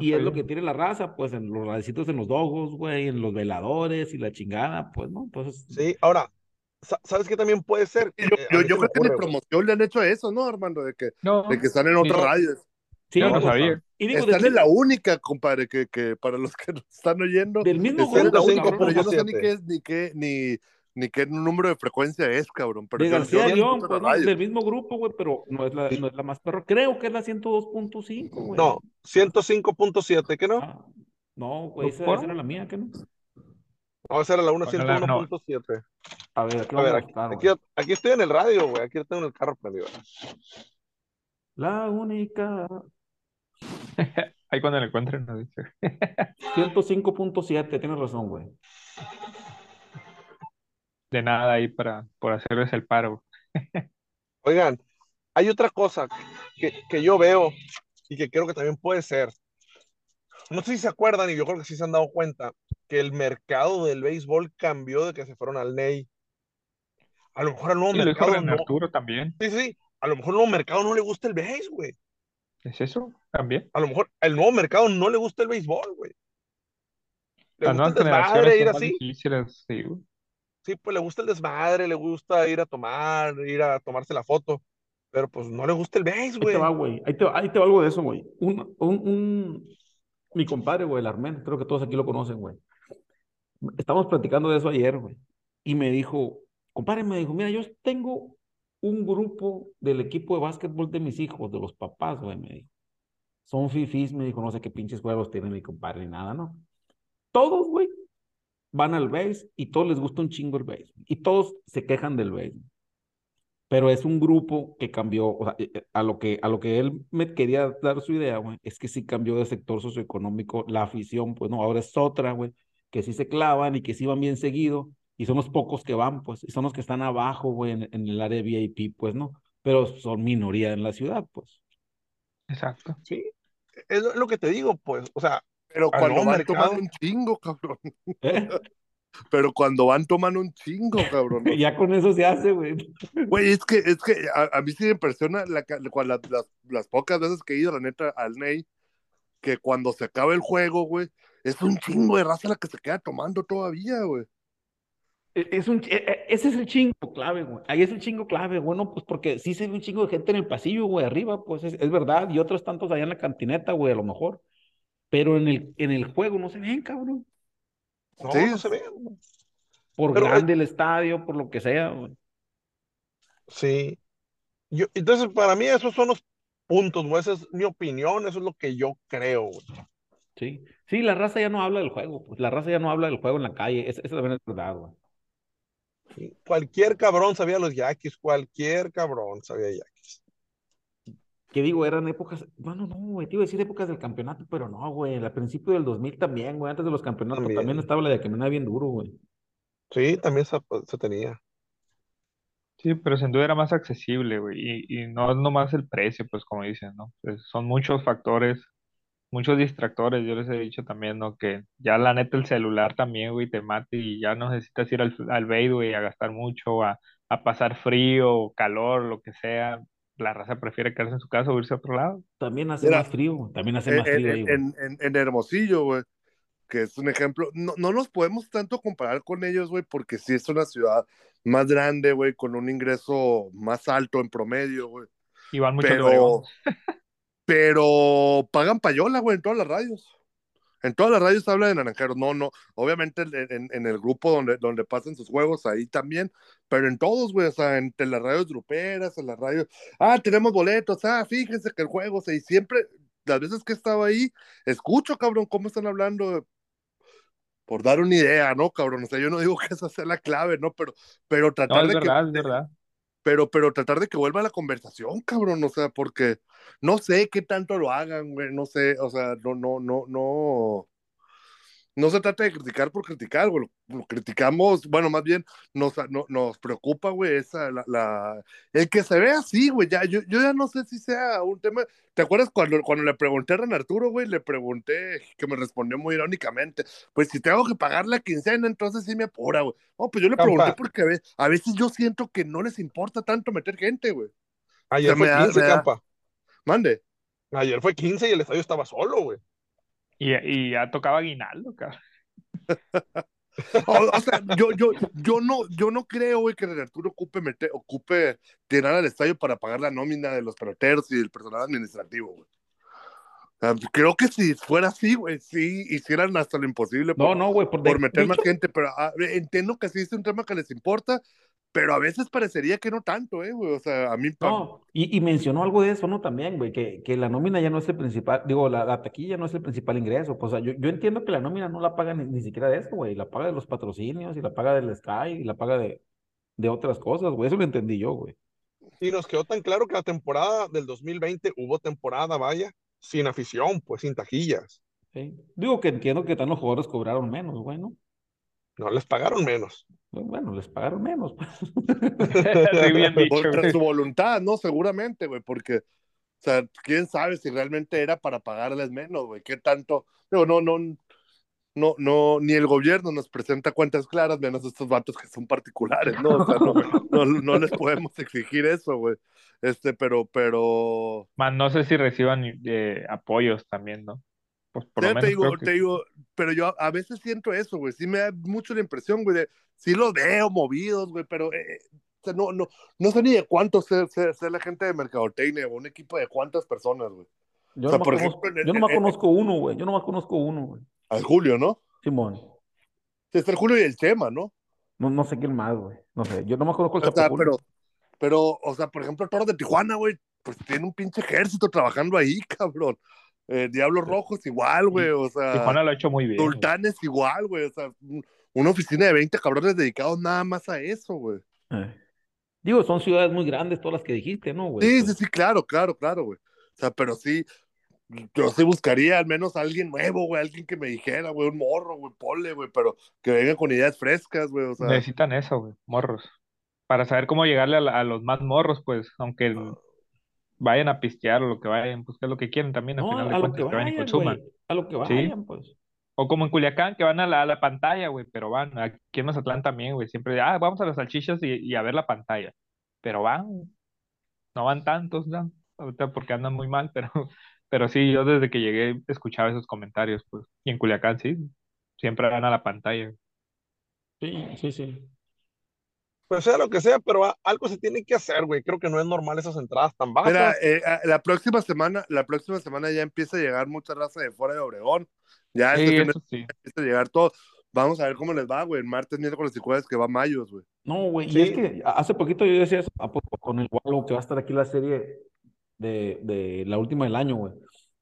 y es lo que tiene la raza, pues en los radicitos en los dogos, güey, en los veladores y la chingada, pues, ¿no? Entonces, Sí, ahora, ¿sabes qué también puede ser? Yo, Eh, yo, yo creo que güey. promoción le han hecho eso, ¿no, Armando? De que, No, de que están en otras no. radios. sí, yo no güey. sabía. Y digo, Están en la única, compadre, que, que para los que nos están oyendo, del mismo en cabrón. pero yo no sé ni 107. qué es, ni qué, ni ni qué número de frecuencia es, cabrón. Pero de García yo León, pues, ¿no? del mismo grupo, güey, pero no es la, Sí. no es la más perro. Creo que es la 102.5, güey. No, 105.7, ¿qué no? Ah, no, güey, esa, esa era la mía, ¿qué no? No, esa era la 1, Ojalá no. 101.7. A ver, aquí A vamos ver, a aquí, buscar, aquí, güey. aquí estoy en el radio, güey. Aquí tengo en el carro prendido. La única. Ahí cuando lo encuentren nos dice. 105.7, tienes razón, güey. De nada ahí para por hacerles el paro. Oigan, hay otra cosa que, que yo veo y que creo que también puede ser. No sé si se acuerdan, y yo creo que sí se han dado cuenta, que el mercado del béisbol cambió de que se fueron al Ney. A lo mejor al nuevo Sí, lo dijo mercado Ren no. Arturo también. Sí, sí. A lo mejor al nuevo mercado no le gusta el béis, güey. ¿Es eso? También. A lo mejor al nuevo mercado no le gusta el béisbol, güey. Le Las gusta el desmadre, ir así. sí, güey. Sí, pues le gusta el desmadre, le gusta ir a tomar, ir a tomarse la foto. Pero pues no le gusta el béis, Ahí güey. te va, güey. Ahí te, va- ahí te va algo de eso, güey. Un, un, un- Mi compadre, güey, el Armen, creo que todos aquí lo conocen, güey. Estamos platicando de eso ayer, güey. Y me dijo, compadre, me dijo, mira, yo tengo un grupo del equipo de básquetbol de mis hijos, de los papás, güey, me dijo. Son fifís, me dijo, no sé qué pinches juegos tiene mi compadre ni nada, ¿no? Todos, güey, van al base y todos les gusta un chingo el base. Y todos se quejan del base. Pero es un grupo que cambió, eh, a lo que, a lo que él me quería dar su idea, güey, es que sí cambió de sector socioeconómico la afición, pues no, ahora es otra, güey, que sí se clavan y que sí van bien seguido, y son los pocos que van, pues, y son los que están abajo, güey, en, en el área VIP, pues, ¿no? Pero son minoría en la ciudad, pues. Exacto. Sí, es lo- que te digo, pues. O sea, Pero al cuando van mercado. tomando un chingo, cabrón. ¿Eh? Pero cuando van tomando un chingo, cabrón. Ya con eso se hace, güey. Güey, es que, es que a, a mí sí me impresiona la, la- las, las pocas veces que he ido, la neta, al Ney, que cuando se acaba el juego, güey, es un chingo de raza la que se queda tomando todavía, güey. E- Es un, e- e- ese es el chingo clave, güey. Ahí es el chingo clave, bueno, pues porque sí se ve un chingo de gente en el pasillo, güey, arriba, pues es, es verdad, y otros tantos allá en la cantineta, güey, a lo mejor. Pero en el, en el juego no se ven, cabrón. No, Sí. no se ve. güey. Por Pero, grande el estadio, por lo que sea, güey. Sí. Yo, entonces, para mí, esos son los puntos, güey. Esa es mi opinión, eso es lo que yo creo, güey. Sí. Sí, la raza ya no habla del juego, pues la raza ya no habla del juego en la calle. Es- Eso también es verdad, güey. Cualquier cabrón sabía los yaquis, cualquier cabrón sabía yaquis. Que digo, eran épocas, bueno, no, güey, te iba a decir épocas del campeonato, pero no, güey, al principio del 2000 también, güey, antes de los campeonatos También. también, estaba la de bien duro, güey. Sí, también se, se tenía. Sí, pero sin duda era más accesible, güey. Y, y no es nomás el precio, pues como dicen, ¿no? Pues son muchos factores, muchos distractores. Yo les he dicho también, ¿no? Que ya la neta el celular también, güey, te mata y ya no necesitas ir al, al Bait, güey, a gastar mucho, a, a pasar frío, calor, lo que sea. La raza prefiere quedarse en su casa o irse a otro lado. También hace Mira, más frío, también hace En, más frío ahí, en, güey. en, en- en Hermosillo, güey, que es un ejemplo, no, no nos podemos tanto comparar con ellos, güey, porque sí es una ciudad más grande, güey, con un ingreso más alto en promedio, güey. Y van muchos de Pero. Pero pagan payola, güey, en todas las radios. En todas las radios habla de naranjeros. No, no, obviamente en, en- en el grupo donde, donde pasan sus juegos, ahí también, pero en todos, güey, o sea, entre las radios gruperas, en las radios, ah, tenemos boletos, ah, fíjense que el juego, o sea, y siempre, las veces que estaba ahí, escucho, cabrón, cómo están hablando, por dar una idea, ¿no, cabrón? O sea, yo no digo que esa sea la clave, ¿no? Pero, pero No, tratar es de que, es verdad. Pero, pero tratar de que vuelva la conversación, cabrón, o sea, porque no sé qué tanto lo hagan, güey, no sé, o sea, no, no, no, no, no se trata de criticar por criticar, güey, lo, lo criticamos, bueno, más bien nos, no- nos preocupa, güey, esa, la, la- el que se ve así, güey, ya, yo, yo ya no sé si sea un tema, ¿te acuerdas cuando, cuando le pregunté a Ren Arturo, güey, le pregunté, que me respondió muy irónicamente, pues si tengo que pagar la quincena, entonces sí me apura, güey, no, pues yo le Campa. pregunté porque a ve- a veces yo siento que no les importa tanto meter gente, güey, Ayer fue me da- 15, me da- campa. mande. Ayer fue 15 y el estadio estaba solo, güey. Y, y ya tocaba aguinaldo, cabrón. O, o sea, yo, yo, yo no, yo no creo, güey, que Ren Arturo ocupe meter, ocupe llenar al estadio para pagar la nómina de los peloteros y del personal administrativo, güey. Creo que si fuera así, güey, sí hicieran hasta lo imposible No, por, no, güey, por, de- por meter de más hecho- gente, pero ah, entiendo que sí es un tema que les importa, pero a veces parecería que no tanto, eh, güey. O sea, a mí, No, y, y mencionó algo de eso, ¿no? También, güey, que, que la nómina ya no es el principal, digo, la, la taquilla no es el principal ingreso. Pues, o sea, yo, yo entiendo que la nómina no la paga ni, ni siquiera de eso, güey, la paga de los patrocinios y la paga del Sky y la paga de, de otras cosas, güey. Eso lo entendí yo, güey. Y nos quedó tan claro que la temporada del 2020 hubo temporada, vaya, sin afición, pues sin taquillas. ¿sí? Digo que entiendo que tan los jugadores cobraron menos, güey, ¿no? No les pagaron menos. Bueno, les pagaron menos, pues. Sí, bien dicho, contra su voluntad, ¿no? Seguramente, güey, porque, o sea, quién sabe si realmente era para pagarles menos, güey. ¿Qué tanto? Digo, no, no, no, no, ni el gobierno nos presenta cuentas claras, menos estos vatos que son particulares, ¿no? O sea, no, no, no les podemos exigir eso, güey. Este, pero, pero, Más no sé si reciban eh, apoyos también, ¿no? Pues por lo Ya te menos digo, que te digo, pero yo a veces siento eso, güey. Sí me da mucho la impresión, güey, de sí los veo movidos, güey, pero eh, o sea, no, no, no sé ni de cuántos ser, ser, ser la gente de Mercadotecnia, o un equipo de cuántas personas, güey. Yo O sea, por conozco, ejemplo, yo nomás en- conozco uno, güey. Yo nomás conozco uno, güey. Al Julio, ¿no? Simón. Sí, está el Julio y el Chema, ¿no? No, no sé quién más, güey. No sé. Yo nomás conozco el O sea, pero, pero, o sea, por ejemplo, Toros de Tijuana, güey, pues tiene un pinche ejército trabajando ahí, cabrón. Eh, Diablos Rojos igual, güey, o sea. Tijuana lo ha hecho muy bien. güey. Sultanes igual, güey, o sea, un- una oficina de 20 cabrones dedicados nada más a eso, güey. Eh. Digo, son ciudades muy grandes todas las que dijiste, ¿no, güey? Sí, Pues, sí, sí, claro, claro, claro, güey. O sea, pero sí, yo sí buscaría al menos a alguien nuevo, güey, alguien que me dijera, güey, un morro, güey, pole, güey, pero que venga con ideas frescas, güey, o sea, Necesitan eso, güey, morros. Para saber cómo llegarle a, la- a los más morros, pues, aunque. Vayan a pistear o lo que vayan, pues que es lo que quieren también, al no, final de a lo cuentas, que que vayan y consuman. A lo que Sí. vayan, pues. O como en Culiacán, que van a la, a la pantalla, güey, pero van. Aquí en Mazatlán también, güey, siempre, ah, vamos a las salchichas y, y a ver la pantalla. Pero van, no van tantos, ¿no? Ahorita porque andan muy mal, pero, pero sí, yo desde que llegué escuchaba esos comentarios, pues. Y en Culiacán, sí, siempre van a la pantalla. Sí, sí, sí. Pues sea lo que sea, pero a- algo se tiene que hacer, güey. Creo que no es normal esas entradas tan mira, bajas. eh, a- la próxima semana, la próxima semana ya empieza a llegar mucha raza de fuera de Obregón, ya este Sí, eso sí. empieza a llegar todo, vamos a ver cómo les va, güey, el martes, miércoles y jueves que va Mayos, güey. No, güey, y es que hace poquito yo decía eso, ¿a poco con el Gualo que va a estar aquí la serie de, de la última del año, güey.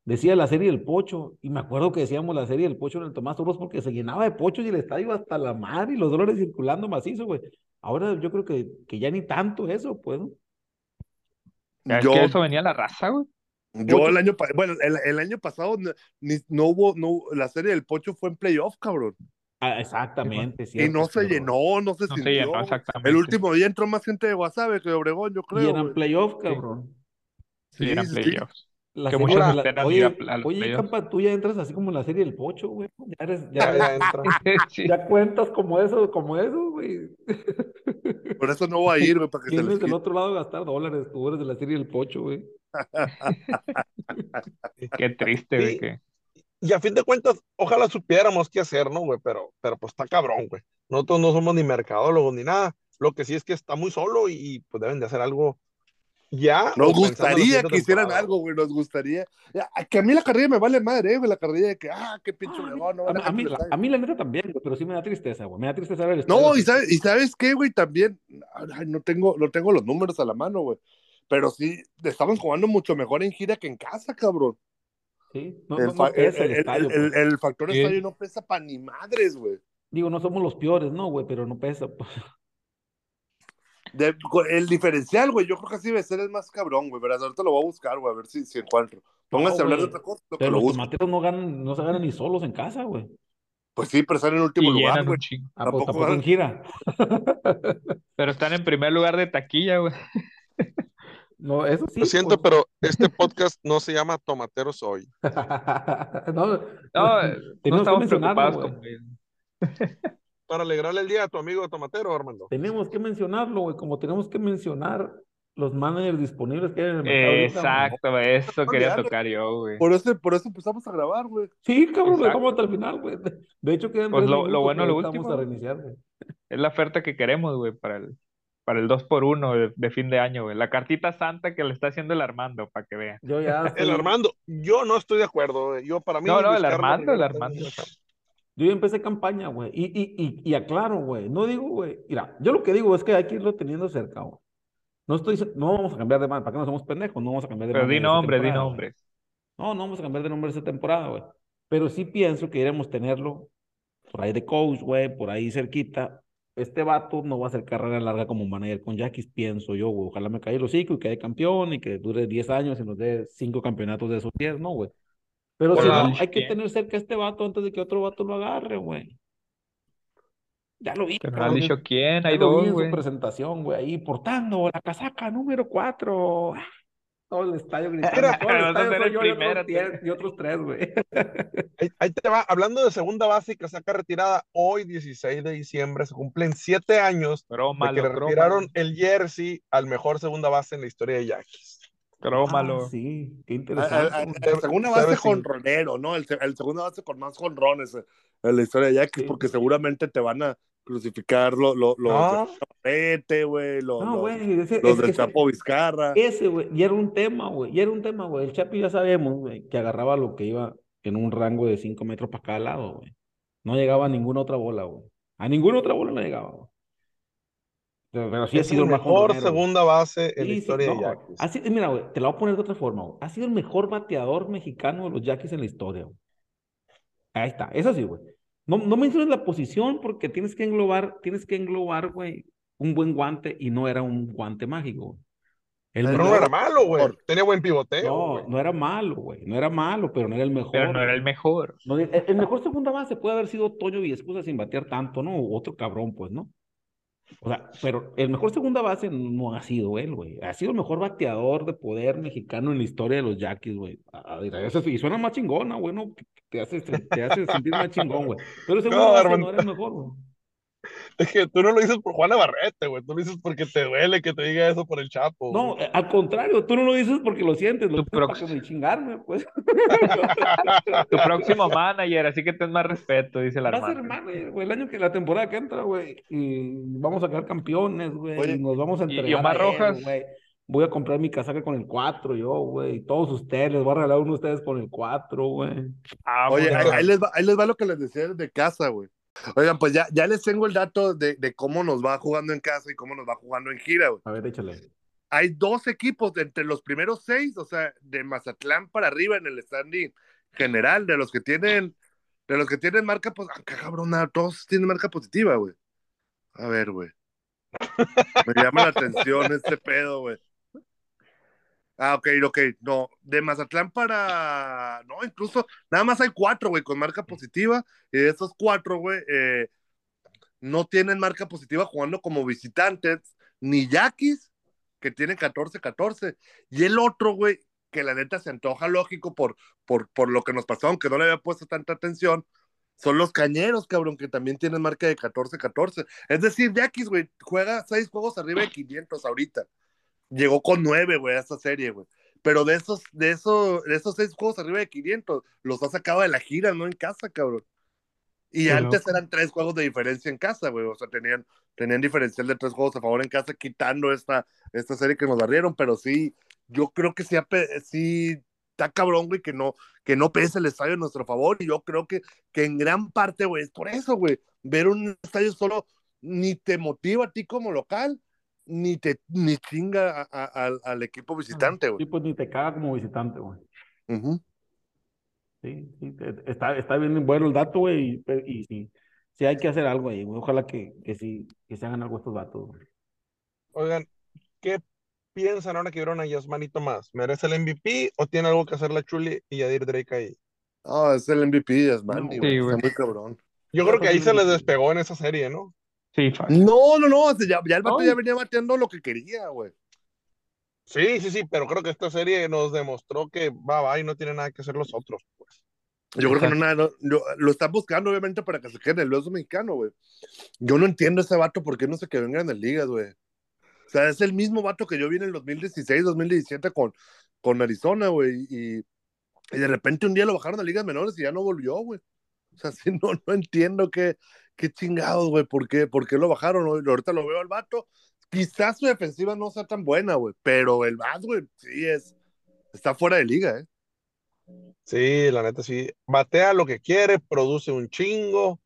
Decía la serie del Pocho, y me acuerdo que decíamos la serie del Pocho en el Tomás Toros porque se llenaba de pochos y el estadio hasta la madre y los dólares circulando macizo, güey. Ahora yo creo que, que ya ni tanto eso, pues. ¿no? Yo, que eso venía la raza, güey. yo el año, bueno, el, el año pasado no, ni- no hubo, no, la serie del Pocho fue en playoff, cabrón, Ah, exactamente, y cierto, no se llenó, no se No se sintió. llenó güey. exactamente. El último día entró más gente de Guasave que de Obregón, yo Y creo, eran güey. playoff, cabrón. Sí, Sí, eran sí, sí. La Que muchos la- oye, ir a- a los oye. Campa, tú ya entras así como en la serie del Pocho, güey. Ya eres, Ya, ya, ya entra. Sí. ya cuentas como eso, como eso, güey. Por eso no voy a ir, güey, para que ¿Quién les es del otro lado a gastar dólares? Tú eres de la serie del Pocho, güey. Qué triste, güey, Sí. que Y a fin de cuentas, ojalá supiéramos qué hacer, ¿no, güey? Pero, pero pues está cabrón, güey. Nosotros no somos ni mercadólogos ni nada. Lo que sí es que está muy solo y, y, pues deben de hacer algo ya. Nos gustaría que hicieran temporada. algo, güey, nos gustaría. Ya, Que a mí la carrilla me vale madre, eh, güey, la carrilla de que, ah, qué pinche Ah, a mí- Obregón, no a, mí, la- les a mí la neta también, güey, pero sí me da tristeza, güey. Me da tristeza ver el No, estadio y sabes, y sabes qué, güey, también, ay, no tengo, no tengo los números a la mano, güey. Pero sí, estamos jugando mucho mejor en gira que en casa, cabrón. Sí, no, el, no- no fa- pesa el, el- estadio, el- pues. el factor estadio no pesa pa' ni madres, güey. Digo, no somos los peores, no, güey, pero no pesa. pues. De- El diferencial, güey, yo creo que así debe ser el más cabrón, güey. Verás, ahorita lo voy a buscar, güey, a ver si, si encuentro. Pónganse No, a hablar de otra cosa, lo Pero lo los busco. tomateros no ganan, no se ganan ni solos en casa, güey. Pues sí, pero están en último y lugar, güey. Ah, pues Tampoco en gira. Pero están en primer lugar de taquilla, güey. No, eso sí. Lo siento, pues. pero este podcast no se llama Tomateros hoy. no, No, no, estamos preocupados güey. Para alegrarle el día a tu amigo Tomatero, Armando. Tenemos que mencionarlo, güey, como tenemos que mencionar los managers disponibles que hay en el mercado ahorita. Exacto, eso quería tocar yo, güey. Por eso, por eso empezamos a grabar, güey. Sí, cabrón, dejamos hasta el final, güey. De- hecho, quedan Pues lo- lo bueno, lo ahorita último, Vamos a reiniciar, güey. Es la oferta que queremos, güey, para el, para el 2 por 1 de, de fin de año, güey. La cartita santa que le está haciendo el Armando, para que vean. Yo ya El Armando, yo no estoy de acuerdo. güey. Yo para mí. No, no, el Armando, el Rivera está Armando. Yo ya empecé campaña, güey. Y, y, y, y aclaro, güey. No digo, güey. Mira, yo lo que digo es que hay que irlo teniendo cerca, güey. No estoy, no vamos a cambiar de mano. ¿Para qué no somos pendejos? No vamos a cambiar de Pero di nombre, di nombre. No, no vamos a cambiar de nombre esta temporada, güey. Pero sí pienso que iremos tenerlo por ahí de coach, güey, por ahí cerquita. Este vato no va a hacer carrera larga como manager con Yaquis, pienso yo, güey. Ojalá me caiga el hocico y quede campeón y que dure 10 años y nos dé 5 campeonatos de esos 10, no, güey. Pero si no, hay que tener cerca a este vato antes de que otro vato lo agarre, güey. Ya lo vi, Que no has cabrón. dicho quién, Ya hay dos, en su güey. presentación, güey, ahí portando la casaca número 4. Todo el estadio gritando. Todo el vas a estadio ser soy el yo y otros primero, diez- y otros tres, güey. Ahí, ahí te va. Hablando de segunda base y casaca retirada, hoy, 16 de diciembre, se cumplen siete años de que retiraron el jersey al mejor segunda base en la historia de Yankees. Crómalo. Ah, sí, qué A- interesante. a- a- güey. La segunda Debe base sí. con Ronero, ¿no? El, el segunda base con más jonrones eh, en la historia de Yankees, Sí. porque seguramente te van a crucificar lo- lo- los No. de Chaparrete, güey, lo- No, los, güey, ese, los es- del ese- Chapo Vizcarra. ese, güey, y era un tema, güey, y era un tema, güey. El Chapi ya sabemos, güey, que agarraba lo que iba en un rango de 5 metros para cada lado, güey. No llegaba a ninguna otra bola, güey. A ninguna otra bola no llegaba, güey. Pero, sí ha sido el mejor segunda base en la sí, historia de no, Yankees. ha sido- mira, güey, te la voy a poner de otra forma, güey. Ha sido el mejor bateador mexicano de los Yankees en la historia, güey. Ahí está, eso sí, güey. No, no menciones la posición porque tienes que englobar, tienes que englobar, güey, un buen guante y no era un guante mágico. güey. El Pero no era malo, güey. Tenía buen pivoteo, no, güey. no era malo, güey. No era malo, pero no era el mejor. Pero no era el mejor. No, el, el mejor segunda base puede haber sido Toño Villescusa sin batear tanto, ¿no? O otro cabrón, pues, ¿no? O sea, pero el mejor segunda base no ha sido él, güey. Ha sido el mejor bateador de poder mexicano en la historia de los Yankees, güey. Y suena más chingona, güey, ¿no? Te hace, te hace sentir más chingón, güey. Pero el segunda No, base no era el mejor, güey. Es que tú no lo dices por Juana Barrete, güey. Tú lo dices porque te duele que te diga eso por el Chapo. No, güey. al contrario, tú no lo dices porque lo sientes, lo Tu me chingarme, pues. Tu próximo manager, así que ten más respeto, dice el Va a ser güey, el año que la temporada que entra, güey, y vamos a quedar campeones, güey, Oye, y nos vamos a y- y entregar Omar a él, Rojas. güey. Voy a comprar mi casaca con el 4, yo, güey, y todos ustedes, les voy a regalar uno a ustedes con el 4, güey. Ah, Oye, pues, ahí, ahí les va, ahí les va lo que les decía de casa, güey. Oigan, pues ya, ya les tengo el dato de, de cómo nos va jugando en casa y cómo nos va jugando en gira, güey. A ver, échale. Hay dos equipos entre los primeros seis, o sea, de Mazatlán para arriba en el standing general, de los que tienen, de los que tienen marca, pues, acá cabrona, todos tienen marca positiva, güey. A ver, güey. Me llama la atención este pedo, güey. Ah, ok, ok, no, de Mazatlán para, no, incluso, nada más hay cuatro, güey, con marca positiva, y de esos cuatro, güey, eh, no tienen marca positiva jugando como visitantes, ni Yaquis, que tienen 14-14, y el otro, güey, que la neta se antoja lógico por, por, por lo que nos pasó, aunque no le había puesto tanta atención, son los cañeros, cabrón, que también tienen marca de 14-14. Es decir, Yaquis, güey, juega seis juegos arriba de 500 ahorita. Llegó con nueve, güey, a esta serie, güey. Pero de esos, de esos, de esos seis juegos arriba de 500, los ha sacado de la gira, no en casa, cabrón. Y antes eran tres juegos de diferencia en casa, güey. O sea, tenían, tenían diferencial de tres juegos a favor en casa, quitando esta, esta serie que nos barrieron. Pero sí, yo creo que sí, sí está cabrón, güey, que no, que no pese el estadio a nuestro favor. Y yo creo que, que en gran parte, güey, es por eso, güey. Ver un estadio solo ni te motiva a ti como local, ni te ni chinga a- a- al, al equipo visitante, Sí, güey. pues ni te caga como visitante, güey. Ujú. Sí, sí, te- está, está bien bueno el dato, güey, y, y sí, sí hay que hacer algo ahí, güey. Ojalá que, que sí, que se hagan algo estos datos, güey. Oigan, ¿qué piensan ahora que vieron a Yasmanito más? ¿Merece el MVP o tiene algo que hacer la Chuli y Yadir Drake ahí? Ah, es el MVP, No, güey. sí, Está muy cabrón. Yo creo que ahí se les despegó en esa serie, ¿no? Sí, fácil. No, no, no, ya, ya el vato ya venía bateando lo que quería, güey. Sí, sí, sí, pero creo que esta serie nos demostró que va, va y no tiene nada que hacer los otros, pues. Yo creo que no, nada, no, lo, lo están buscando, obviamente, para que se quede en el oso mexicano, güey. Yo no entiendo ese vato por qué no se quedó en grandes ligas, güey. O sea, es el mismo vato que yo vi en el 2016, 2017 con, con Arizona, güey. Y, y de repente un día lo bajaron a ligas menores y ya no volvió, güey. O sea, sí, no, no entiendo qué, qué chingados, güey, ¿por qué? ¿Por qué lo bajaron? güey? Ahorita lo veo al vato. Quizás su defensiva no sea tan buena, güey, pero el Bad, güey, sí es, está fuera de liga, ¿eh? Sí, la neta sí. Batea lo que quiere, produce un chingo.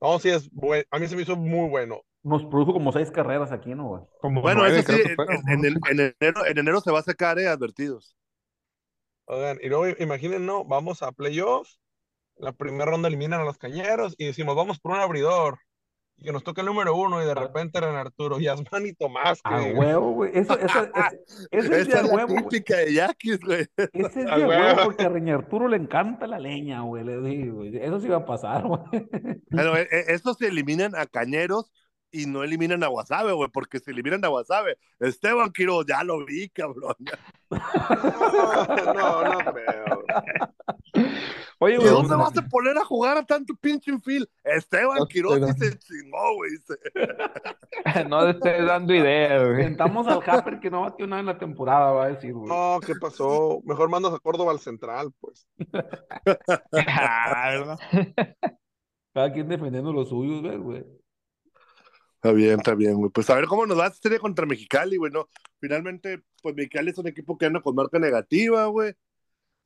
No, sí es bueno. A mí se me hizo muy bueno. Nos produjo como seis carreras aquí, ¿no, güey? Como Bueno, nueve, eso sí, el- enero, en enero se va a sacar, ¿eh? Advertidos. Oigan, y luego imaginen, no, vamos a playoffs. La primera ronda eliminan a los cañeros y decimos, vamos por un abridor. Y que nos toque el número uno y de repente eran Arturo Yasmán y Tomás. A que- huevo, güey. Eso, eso, ese, ese es de Esa a es la huevo, típica de Yaquis, güey. Ese es A de huevo. huevo porque a Reña Arturo le encanta la leña, güey. Le digo, güey. Eso sí va a pasar, güey. Bueno, e- e- estos se eliminan a Cañeros y no eliminan a Guasave, güey, porque si eliminan a Guasave, Esteban Quiroz, ya lo vi, cabrón. No, no, no creo. Oye, ¿Y güey, dónde vas a poner a jugar a tanto pinche infield? Esteban Quiroz sí se chingó, güey. no te estés dando ideas, güey. Sentamos al Happer que no batió nada en la temporada, va a decir, güey. No, ¿qué pasó? Mejor mandas a Córdoba al central, pues. Ah, ¿verdad? Cada quien defendiendo los suyos, güey, güey. Está bien, está bien, güey. Pues a ver cómo nos va esta serie contra Mexicali, güey, ¿no? Finalmente, pues Mexicali es un equipo que anda con marca negativa, güey.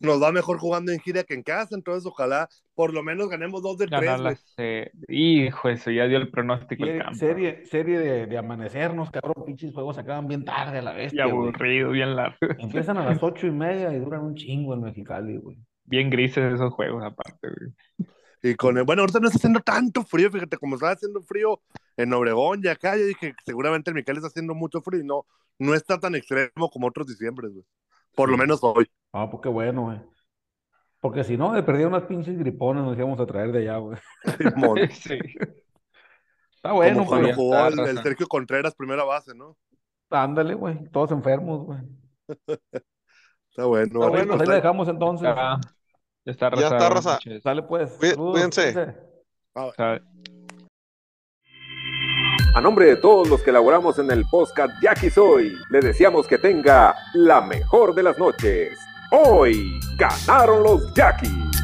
Nos va mejor jugando en gira que en casa, entonces ojalá por lo menos ganemos dos de tres, Ganar güey. se- Hijo, eso ya dio el pronóstico el campo. serie, serie de, de amanecernos, cabrón. Pinches juegos acaban bien tarde a la Y bestia, güey. aburrido, bien largo. Empiezan a las ocho y media y duran un chingo en Mexicali, güey. Bien grises esos juegos, aparte, güey. Y con el, bueno, ahorita no está haciendo tanto frío, fíjate, como estaba haciendo frío en Obregón y acá, yo dije, seguramente el Mexicali está haciendo mucho frío y no, no está tan extremo como otros diciembre, güey. Por lo menos hoy. Ah, pues qué bueno, güey. Porque si no, de perdía unas pinches gripones nos íbamos a traer de allá, güey. Sí. Está bueno, como cuando güey. jugó el. Sergio Contreras, primera base, ¿no? Ándale, güey. Todos enfermos, güey. Está bueno. Está bueno, pues, ahí ahí- dejamos entonces. Ya, ya está, Ya raza, está, noches. Sale pues. Cuídense. A nombre de todos los que elaboramos en el podcast Jackie Soy, le deseamos que tenga la mejor de las noches. Hoy ganaron los Jackies.